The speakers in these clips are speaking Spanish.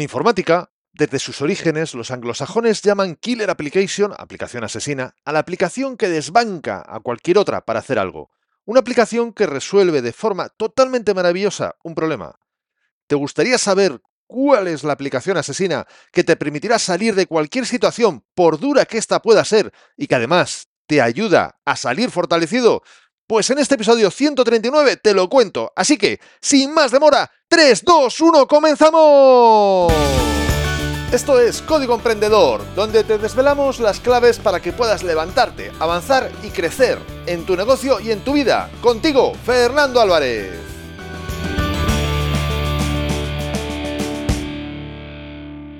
En informática, desde sus orígenes, los anglosajones llaman Killer Application, aplicación asesina, a la aplicación que desbanca a cualquier otra para hacer algo. Una aplicación que resuelve de forma totalmente maravillosa un problema. ¿Te gustaría saber cuál es la aplicación asesina que te permitirá salir de cualquier situación, por dura que ésta pueda ser, y que además te ayuda a salir fortalecido? Pues en este episodio 139 te lo cuento. Así que, sin más demora, 3, 2, 1, comenzamos. Esto es Código Emprendedor, donde te desvelamos las claves para que puedas levantarte, avanzar y crecer en tu negocio y en tu vida. Contigo, Fernando Álvarez.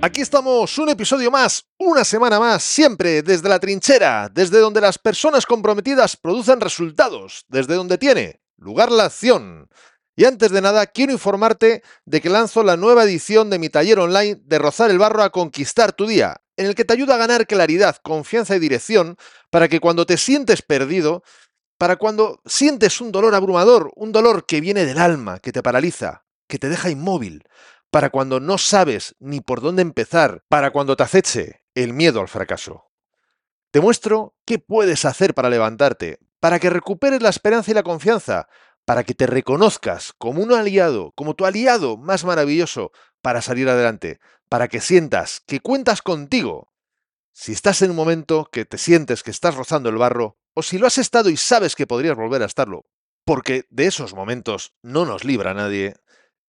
Aquí estamos, un episodio más, una semana más, siempre desde la trinchera, desde donde las personas comprometidas producen resultados, desde donde tiene lugar la acción. Y antes de nada, quiero informarte de que lanzo la nueva edición de mi taller online de Rozar el Barro a Conquistar tu Día, en el que te ayuda a ganar claridad, confianza y dirección para que cuando te sientes perdido, para cuando sientes un dolor abrumador, un dolor que viene del alma, que te paraliza, que te deja inmóvil, para cuando no sabes ni por dónde empezar, para cuando te aceche el miedo al fracaso. Te muestro qué puedes hacer para levantarte, para que recuperes la esperanza y la confianza, para que te reconozcas como un aliado, como tu aliado más maravilloso para salir adelante, para que sientas que cuentas contigo. Si estás en un momento que te sientes que estás rozando el barro, o si lo has estado y sabes que podrías volver a estarlo, porque de esos momentos no nos libra nadie,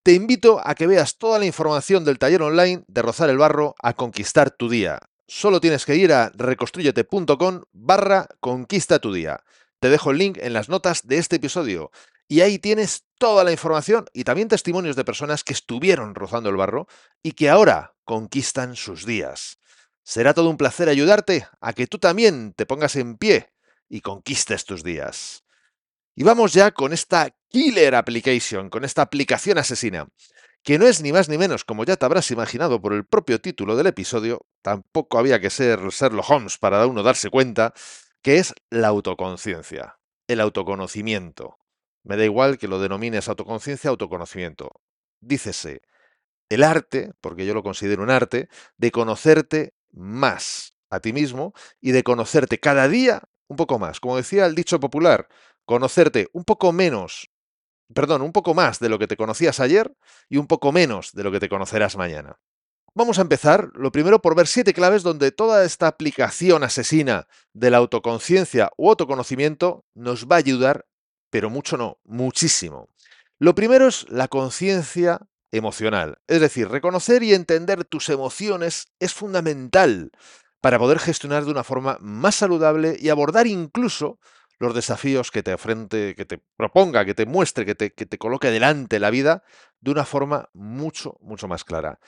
te invito a que veas toda la información del taller online de Rozar el Barro a conquistar tu día. Solo tienes que ir a reconstruyete.com barra conquista tu día. Te dejo el link en las notas de este episodio y ahí tienes toda la información y también testimonios de personas que estuvieron rozando el barro y que ahora conquistan sus días. Será todo un placer ayudarte a que tú también te pongas en pie y conquistes tus días. Y vamos ya con esta Killer Application, con esta aplicación asesina, que no es ni más ni menos, como ya te habrás imaginado por el propio título del episodio, tampoco había que ser Sherlock Holmes para uno darse cuenta, que es la autoconciencia, el autoconocimiento. Me da igual que lo denomines autoconciencia, autoconocimiento. Dícese, el arte, porque yo lo considero un arte, de conocerte más a ti mismo y de conocerte cada día un poco más. Como decía el dicho popular, conocerte un poco menos, perdón, un poco más de lo que te conocías ayer y un poco menos de lo que te conocerás mañana. Vamos a empezar, lo primero, por ver siete claves donde toda esta aplicación asesina de la autoconciencia u autoconocimiento nos va a ayudar, pero mucho no, muchísimo. Lo primero es la conciencia emocional, es decir, reconocer y entender tus emociones es fundamental para poder gestionar de una forma más saludable y abordar incluso los desafíos que te afrente, que te proponga, que te muestre, que te, que te coloque delante la vida de una forma mucho, mucho más clara.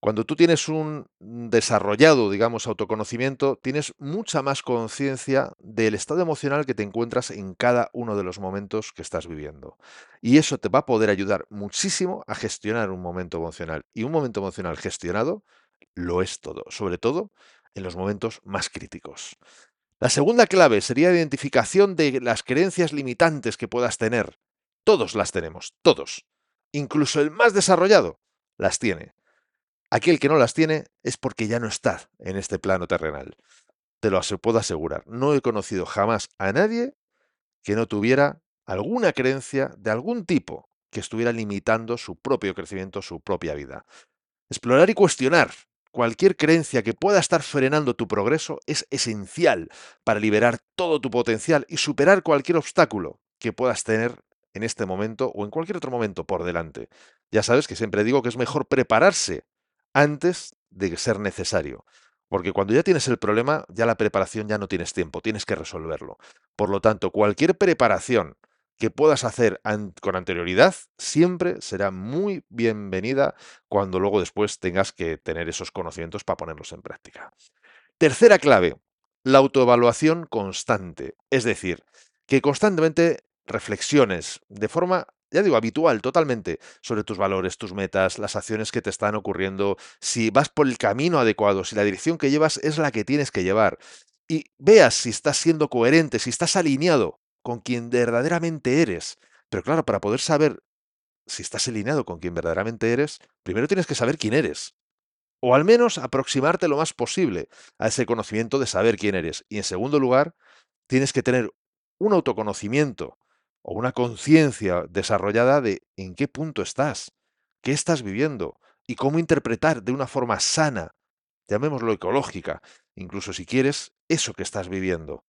Cuando tú tienes un desarrollado, digamos, autoconocimiento, tienes mucha más conciencia del estado emocional que te encuentras en cada uno de los momentos que estás viviendo. Y eso te va a poder ayudar muchísimo a gestionar un momento emocional. Y un momento emocional gestionado lo es todo, sobre todo en los momentos más críticos. La segunda clave sería la identificación de las creencias limitantes que puedas tener. Todos las tenemos, todos. Incluso el más desarrollado las tiene. Aquel que no las tiene es porque ya no está en este plano terrenal. Te lo puedo asegurar. No he conocido jamás a nadie que no tuviera alguna creencia de algún tipo que estuviera limitando su propio crecimiento, su propia vida. Explorar y cuestionar Cualquier creencia que pueda estar frenando tu progreso es esencial para liberar todo tu potencial y superar cualquier obstáculo que puedas tener en este momento o en cualquier otro momento por delante. Ya sabes que siempre digo que es mejor prepararse antes de ser necesario. Porque cuando ya tienes el problema, ya la preparación ya no tienes tiempo, tienes que resolverlo. Por lo tanto, cualquier preparación que puedas hacer con anterioridad siempre será muy bienvenida cuando luego después tengas que tener esos conocimientos para ponerlos en práctica. Tercera clave, la autoevaluación constante. Es decir, que constantemente reflexiones de forma, ya digo, habitual totalmente sobre tus valores, tus metas, las acciones que te están ocurriendo, si vas por el camino adecuado, si la dirección que llevas es la que tienes que llevar. Y veas si estás siendo coherente, si estás alineado con quien verdaderamente eres. Pero claro, para poder saber si estás alineado con quien verdaderamente eres, primero tienes que saber quién eres. o al menos aproximarte lo más posible a ese conocimiento de saber quién eres. Y en segundo lugar, tienes que tener un autoconocimiento o una conciencia desarrollada de en qué punto estás, qué estás viviendo y cómo interpretar de una forma sana, llamémoslo ecológica, incluso si quieres, eso que estás viviendo.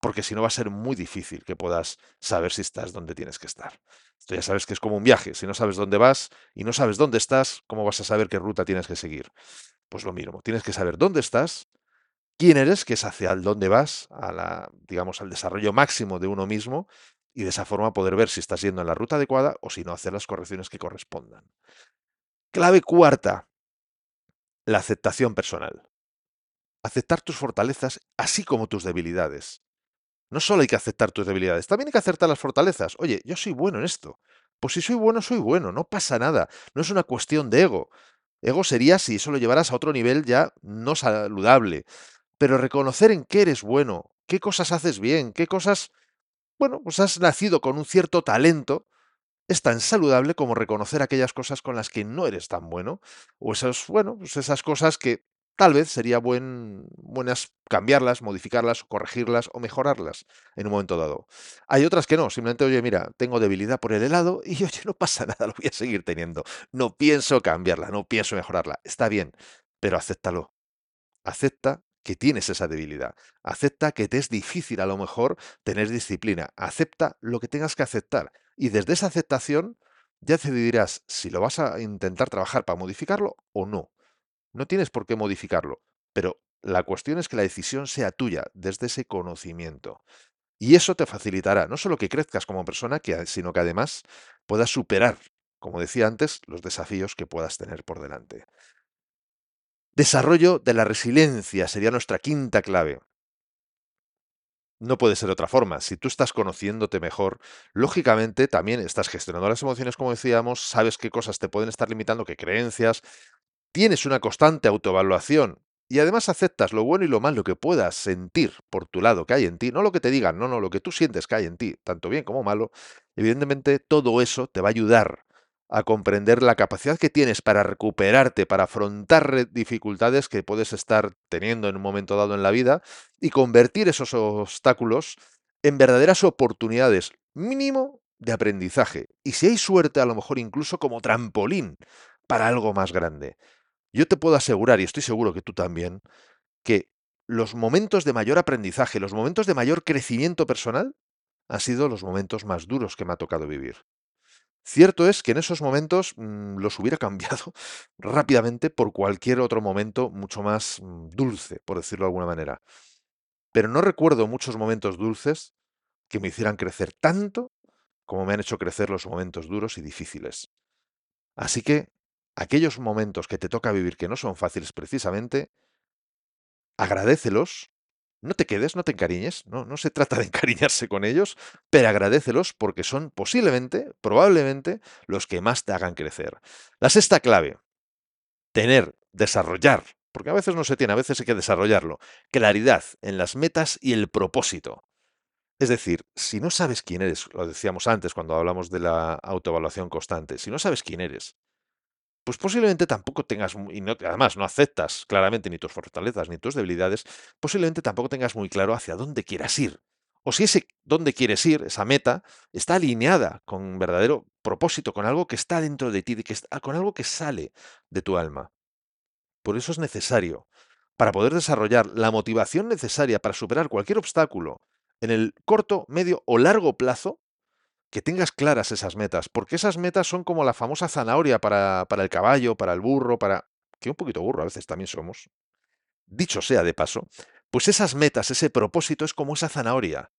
Porque si no va a ser muy difícil que puedas saber si estás donde tienes que estar. Esto ya sabes que es como un viaje. Si no sabes dónde vas y no sabes dónde estás, ¿cómo vas a saber qué ruta tienes que seguir? Pues lo mismo, tienes que saber dónde estás, quién eres, que es hacia dónde vas, a la, digamos, al desarrollo máximo de uno mismo, y de esa forma poder ver si estás yendo en la ruta adecuada o si no, hacer las correcciones que correspondan. Clave cuarta, la aceptación personal. Aceptar tus fortalezas así como tus debilidades. No solo hay que aceptar tus debilidades, también hay que aceptar las fortalezas. Oye, yo soy bueno en esto. Pues si soy bueno, soy bueno, no pasa nada. No es una cuestión de ego. Ego sería si eso lo llevaras a otro nivel ya no saludable. Pero reconocer en qué eres bueno, qué cosas haces bien, qué cosas, bueno, pues has nacido con un cierto talento, es tan saludable como reconocer aquellas cosas con las que no eres tan bueno, o esas, bueno, pues esas cosas que tal vez sería buen, buenas cambiarlas, modificarlas, corregirlas o mejorarlas en un momento dado. Hay otras que no, simplemente, oye, mira, tengo debilidad por el helado y oye, no pasa nada, lo voy a seguir teniendo. No pienso cambiarla, no pienso mejorarla. Está bien, pero acéptalo. Acepta que tienes esa debilidad. Acepta que te es difícil a lo mejor tener disciplina. Acepta lo que tengas que aceptar. Y desde esa aceptación ya decidirás si lo vas a intentar trabajar para modificarlo o no. No tienes por qué modificarlo, pero la cuestión es que la decisión sea tuya desde ese conocimiento. Y eso te facilitará no solo que crezcas como persona, sino que además puedas superar, como decía antes, los desafíos que puedas tener por delante. Desarrollo de la resiliencia sería nuestra quinta clave. No puede ser de otra forma. Si tú estás conociéndote mejor, lógicamente también estás gestionando las emociones, como decíamos, sabes qué cosas te pueden estar limitando, qué creencias, tienes una constante autoevaluación y además aceptas lo bueno y lo malo que puedas sentir por tu lado que hay en ti, no lo que te digan, no, no, lo que tú sientes que hay en ti, tanto bien como malo, evidentemente todo eso te va a ayudar a comprender la capacidad que tienes para recuperarte, para afrontar dificultades que puedes estar teniendo en un momento dado en la vida y convertir esos obstáculos en verdaderas oportunidades, mínimo de aprendizaje. Y si hay suerte, a lo mejor incluso como trampolín para algo más grande. Yo te puedo asegurar, y estoy seguro que tú también, que los momentos de mayor aprendizaje, los momentos de mayor crecimiento personal, han sido los momentos más duros que me ha tocado vivir. Cierto es que en esos momentos mm, los hubiera cambiado rápidamente por cualquier otro momento mucho más mm, dulce, por decirlo de alguna manera. Pero no recuerdo muchos momentos dulces que me hicieran crecer tanto como me han hecho crecer los momentos duros y difíciles. Así que aquellos momentos que te toca vivir que no son fáciles precisamente, agradecelos no te quedes, no te encariñes, no, no se trata de encariñarse con ellos, pero agradecelos porque son posiblemente, probablemente, los que más te hagan crecer. La sexta clave, tener, desarrollar, porque a veces no se tiene, a veces hay que desarrollarlo, claridad en las metas y el propósito. Es decir, si no sabes quién eres, lo decíamos antes cuando hablamos de la autoevaluación constante, si no sabes quién eres, pues posiblemente tampoco tengas, y además no aceptas claramente ni tus fortalezas ni tus debilidades, posiblemente tampoco tengas muy claro hacia dónde quieras ir. O si ese dónde quieres ir, esa meta, está alineada con un verdadero propósito, con algo que está dentro de ti, que está, con algo que sale de tu alma. Por eso es necesario, para poder desarrollar la motivación necesaria para superar cualquier obstáculo en el corto, medio o largo plazo, que tengas claras esas metas, porque esas metas son como la famosa zanahoria para, para el caballo, para el burro, para... que un poquito burro a veces también somos. Dicho sea de paso, pues esas metas, ese propósito es como esa zanahoria.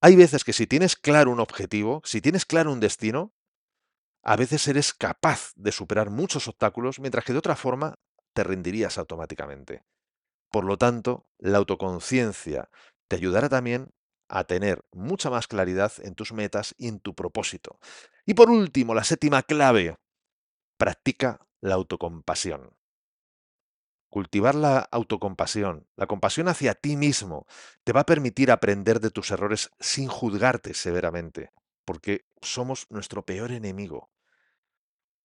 Hay veces que si tienes claro un objetivo, si tienes claro un destino, a veces eres capaz de superar muchos obstáculos, mientras que de otra forma te rendirías automáticamente. Por lo tanto, la autoconciencia te ayudará también a tener mucha más claridad en tus metas y en tu propósito. Y por último, la séptima clave, practica la autocompasión. Cultivar la autocompasión, la compasión hacia ti mismo, te va a permitir aprender de tus errores sin juzgarte severamente, porque somos nuestro peor enemigo.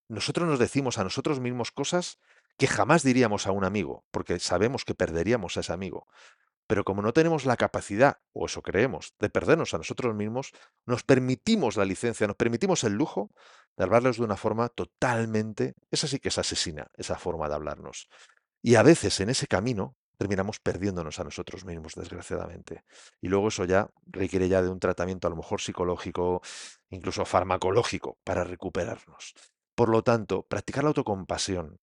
Nosotros nos decimos a nosotros mismos cosas que jamás diríamos a un amigo, porque sabemos que perderíamos a ese amigo. Pero como no tenemos la capacidad, o eso creemos, de perdernos a nosotros mismos, nos permitimos la licencia, nos permitimos el lujo de hablarles de una forma totalmente, esa sí que es asesina, esa forma de hablarnos. Y a veces en ese camino terminamos perdiéndonos a nosotros mismos, desgraciadamente. Y luego eso ya requiere ya de un tratamiento a lo mejor psicológico, incluso farmacológico, para recuperarnos. Por lo tanto, practicar la autocompasión,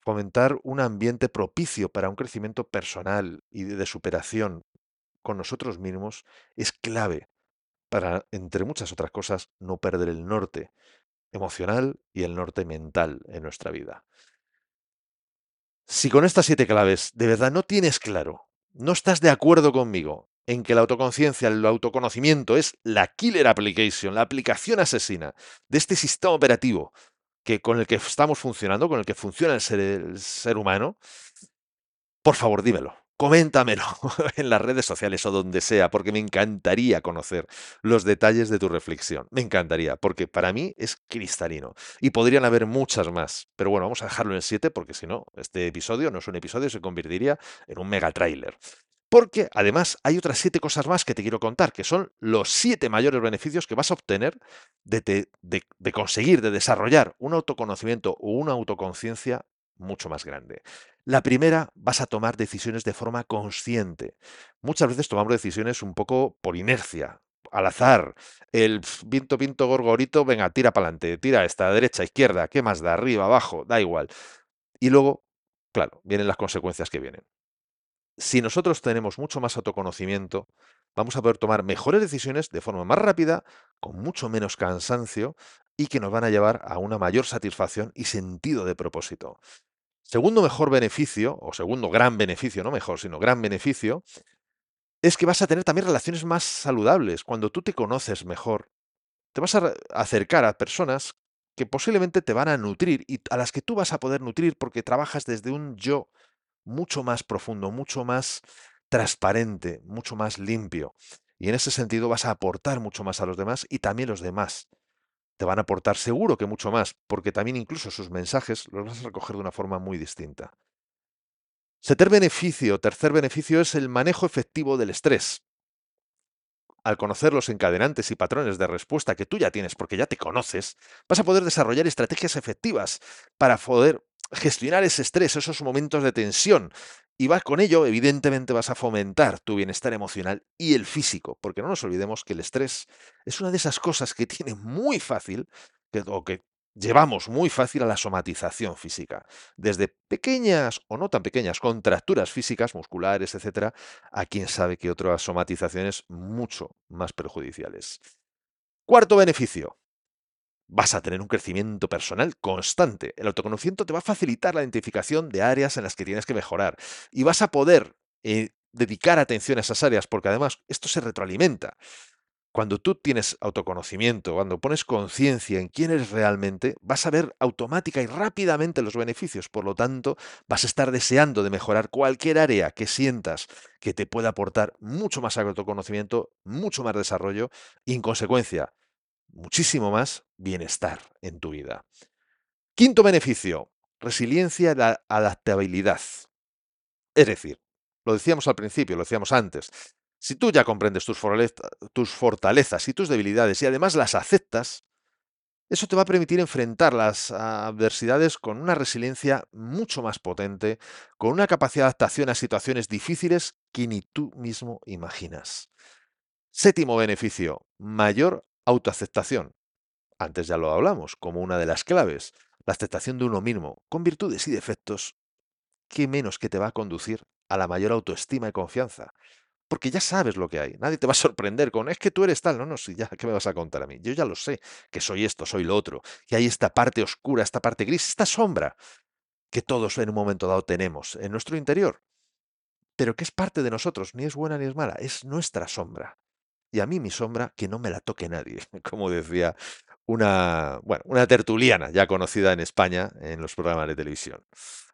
fomentar un ambiente propicio para un crecimiento personal y de superación con nosotros mismos es clave para, entre muchas otras cosas, no perder el norte emocional y el norte mental en nuestra vida. Si con estas siete claves de verdad no tienes claro, no estás de acuerdo conmigo en que la autoconciencia, el autoconocimiento es la killer application, la aplicación asesina de este sistema operativo que con el que estamos funcionando, con el que funciona el ser, el ser humano, por favor dímelo coméntamelo en las redes sociales o donde sea, porque me encantaría conocer los detalles de tu reflexión. Me encantaría, porque para mí es cristalino. Y podrían haber muchas más. Pero bueno, vamos a dejarlo en siete, porque si no, este episodio no es un episodio, se convertiría en un mega trailer. Porque además hay otras siete cosas más que te quiero contar, que son los siete mayores beneficios que vas a obtener de, conseguir, de desarrollar un autoconocimiento o una autoconciencia mucho más grande. La primera, vas a tomar decisiones de forma consciente. Muchas veces tomamos decisiones un poco por inercia, al azar. El viento, pinto, gorgorito, venga, tira para adelante, tira esta, derecha, izquierda, ¿qué más da? Arriba, abajo, da igual. Y luego, claro, vienen las consecuencias que vienen. Si nosotros tenemos mucho más autoconocimiento, vamos a poder tomar mejores decisiones de forma más rápida, con mucho menos cansancio y que nos van a llevar a una mayor satisfacción y sentido de propósito. Segundo mejor beneficio, o segundo gran beneficio, no mejor, sino gran beneficio, es que vas a tener también relaciones más saludables. Cuando tú te conoces mejor, te vas a acercar a personas que posiblemente te van a nutrir y a las que tú vas a poder nutrir porque trabajas desde un yo mucho más profundo, mucho más transparente, mucho más limpio. Y en ese sentido vas a aportar mucho más a los demás y también los demás te van a aportar seguro que mucho más, porque también incluso sus mensajes los vas a recoger de una forma muy distinta. Tercer beneficio, tercer beneficio es el manejo efectivo del estrés. Al conocer los encadenantes y patrones de respuesta que tú ya tienes porque ya te conoces, vas a poder desarrollar estrategias efectivas para poder gestionar ese estrés, esos momentos de tensión. Y vas con ello, evidentemente, vas a fomentar tu bienestar emocional y el físico, porque no nos olvidemos que el estrés es una de esas cosas que tiene muy fácil, que, o que llevamos muy fácil a la somatización física. Desde pequeñas o no tan pequeñas contracturas físicas, musculares, etcétera, a quien sabe que otras somatizaciones mucho más perjudiciales. Cuarto beneficio, vas a tener un crecimiento personal constante. El autoconocimiento te va a facilitar la identificación de áreas en las que tienes que mejorar y vas a poder eh, dedicar atención a esas áreas porque además esto se retroalimenta. Cuando tú tienes autoconocimiento, cuando pones conciencia en quién eres realmente, vas a ver automática y rápidamente los beneficios. Por lo tanto, vas a estar deseando de mejorar cualquier área que sientas que te pueda aportar mucho más autoconocimiento, mucho más desarrollo y en consecuencia muchísimo más bienestar en tu vida. Quinto beneficio, resiliencia y adaptabilidad. Es decir, lo decíamos al principio, lo decíamos antes, si tú ya comprendes tus, tus fortalezas y tus debilidades y además las aceptas, eso te va a permitir enfrentar las adversidades con una resiliencia mucho más potente, con una capacidad de adaptación a situaciones difíciles que ni tú mismo imaginas. Séptimo beneficio, mayor Autoaceptación. Antes ya lo hablamos, como una de las claves. La aceptación de uno mismo, con virtudes y defectos, ¿qué menos que te va a conducir a la mayor autoestima y confianza? Porque ya sabes lo que hay. Nadie te va a sorprender con, es que tú eres tal. No, no, sí, ya, ¿qué me vas a contar a mí? Yo ya lo sé, que soy esto, soy lo otro. Que hay esta parte oscura, esta parte gris, esta sombra que todos en un momento dado tenemos en nuestro interior. Pero que es parte de nosotros, ni es buena ni es mala, es nuestra sombra. Y a mí mi sombra, que no me la toque nadie, como decía una, bueno, una tertuliana ya conocida en España en los programas de televisión.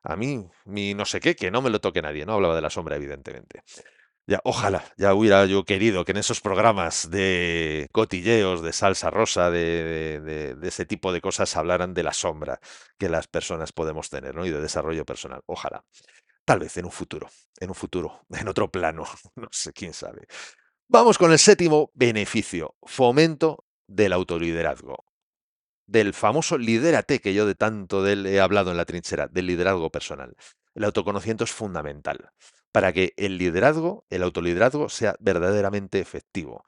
A mí, mi no sé qué, que no me lo toque nadie, no hablaba de la sombra, evidentemente. Ya, ojalá, ya hubiera yo querido que en esos programas de cotilleos, de salsa rosa, de, de, ese tipo de cosas hablaran de la sombra que las personas podemos tener, ¿no? Y de desarrollo personal. Ojalá. Tal vez en un futuro, en un futuro, en otro plano, no sé, quién sabe. Vamos con el séptimo beneficio, fomento del autoliderazgo. Del famoso lidérate que yo de tanto de él he hablado en la trinchera, del liderazgo personal. El autoconocimiento es fundamental para que el liderazgo, el autoliderazgo, sea verdaderamente efectivo.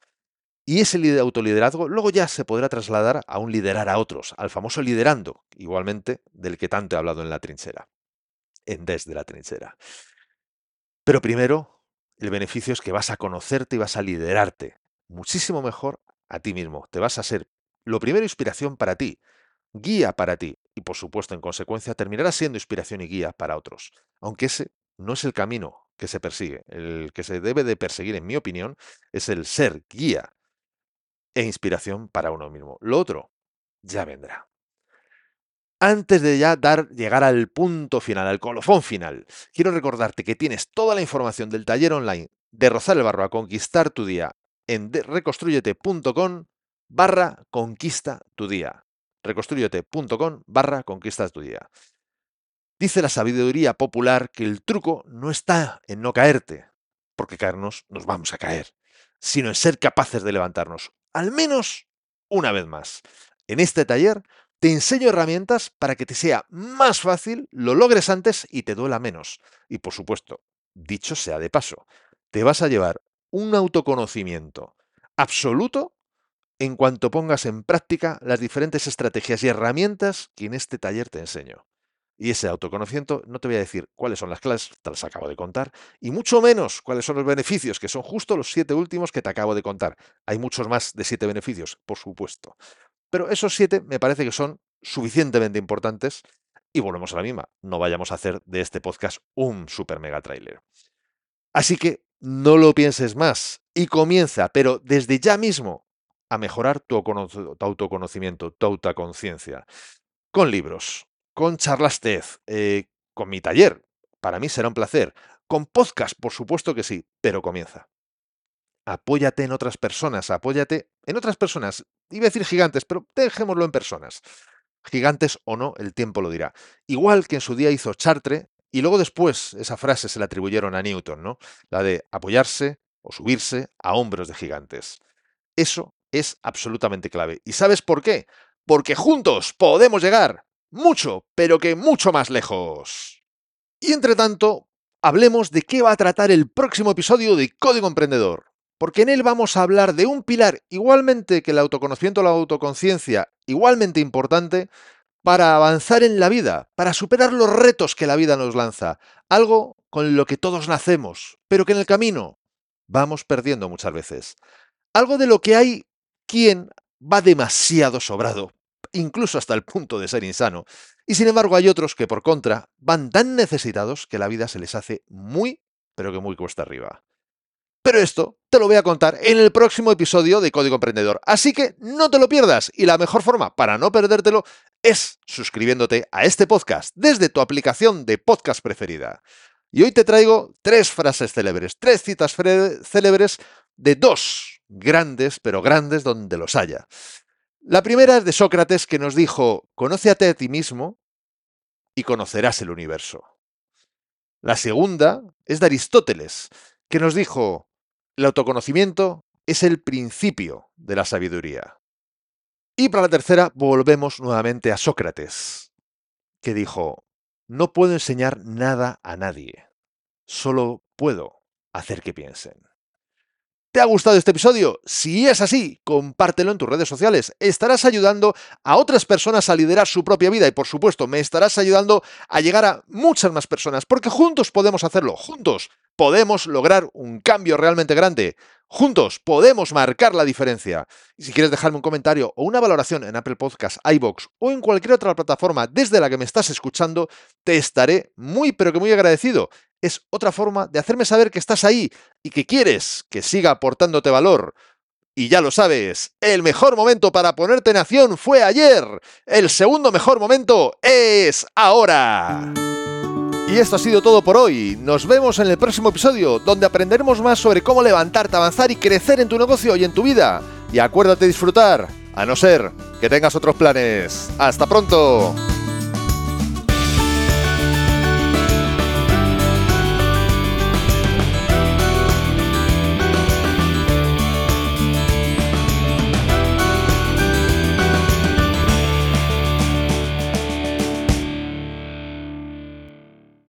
Y ese autoliderazgo luego ya se podrá trasladar a un liderar a otros, al famoso liderando, igualmente del que tanto he hablado en la trinchera, en desde la trinchera. Pero primero, el beneficio es que vas a conocerte y vas a liderarte muchísimo mejor a ti mismo. Te vas a ser, lo primero, inspiración para ti, guía para ti y, por supuesto, en consecuencia, terminará siendo inspiración y guía para otros. Aunque ese no es el camino que se persigue. El que se debe de perseguir, en mi opinión, es el ser guía e inspiración para uno mismo. Lo otro ya vendrá. Antes de ya dar, llegar al punto final, al colofón final, quiero recordarte que tienes toda la información del taller online de Rozar el Barro a Conquistar tu Día en reconstruyete.com barra conquista tu día. Reconstruyete.com barra conquista tu día. Dice la sabiduría popular que el truco no está en no caerte, porque caernos nos vamos a caer, sino en ser capaces de levantarnos, al menos una vez más. En este taller te enseño herramientas para que te sea más fácil, lo logres antes y te duela menos. Y por supuesto, dicho sea de paso, te vas a llevar un autoconocimiento absoluto en cuanto pongas en práctica las diferentes estrategias y herramientas que en este taller te enseño. Y ese autoconocimiento, no te voy a decir cuáles son las clases, te las acabo de contar, y mucho menos cuáles son los beneficios, que son justo los siete últimos que te acabo de contar. Hay muchos más de siete beneficios, por supuesto. Pero esos siete me parece que son suficientemente importantes y volvemos a la misma. No vayamos a hacer de este podcast un super mega trailer. Así que no lo pienses más y comienza, pero desde ya mismo, a mejorar tu, autoconocimiento, tu autoconciencia, con libros, con charlas TED, eh, con mi taller. Para mí será un placer. Con podcast, por supuesto que sí, pero comienza. Apóyate en otras personas, apóyate en otras personas. Iba a decir gigantes, pero dejémoslo en personas. Gigantes o no, el tiempo lo dirá. Igual que en su día hizo Chartre, y luego después esa frase se la atribuyeron a Newton, ¿no? La de apoyarse o subirse a hombros de gigantes. Eso es absolutamente clave. ¿Y sabes por qué? Porque juntos podemos llegar mucho, pero que mucho más lejos. Y entre tanto, hablemos de qué va a tratar el próximo episodio de Código Emprendedor. Porque en él vamos a hablar de un pilar igualmente que el autoconocimiento o la autoconciencia, igualmente importante, para avanzar en la vida, para superar los retos que la vida nos lanza. Algo con lo que todos nacemos, pero que en el camino vamos perdiendo muchas veces. Algo de lo que hay quien va demasiado sobrado incluso hasta el punto de ser insano. Y sin embargo hay otros que por contra van tan necesitados que la vida se les hace muy, pero que muy cuesta arriba. Pero esto te lo voy a contar en el próximo episodio de Código Emprendedor. Así que no te lo pierdas y la mejor forma para no perdértelo es suscribiéndote a este podcast desde tu aplicación de podcast preferida. Y hoy te traigo tres frases célebres, tres citas célebres de dos grandes, pero grandes donde los haya. La primera es de Sócrates que nos dijo, conócete a ti mismo y conocerás el universo. La segunda es de Aristóteles, que nos dijo, el autoconocimiento es el principio de la sabiduría. Y para la tercera volvemos nuevamente a Sócrates, que dijo, no puedo enseñar nada a nadie, solo puedo hacer que piensen. ¿Te ha gustado este episodio? Si es así, compártelo en tus redes sociales. Estarás ayudando a otras personas a liderar su propia vida y por supuesto me estarás ayudando a llegar a muchas más personas porque juntos podemos hacerlo, juntos podemos lograr un cambio realmente grande. Juntos podemos marcar la diferencia. Y si quieres dejarme un comentario o una valoración en Apple Podcasts, iBox o en cualquier otra plataforma desde la que me estás escuchando, te estaré muy pero que muy agradecido es otra forma de hacerme saber que estás ahí y que quieres que siga aportándote valor. Y ya lo sabes, el mejor momento para ponerte en acción fue ayer. El segundo mejor momento es ahora. Y esto ha sido todo por hoy. Nos vemos en el próximo episodio, donde aprenderemos más sobre cómo levantarte, avanzar y crecer en tu negocio y en tu vida. Y acuérdate disfrutar, a no ser que tengas otros planes. ¡Hasta pronto!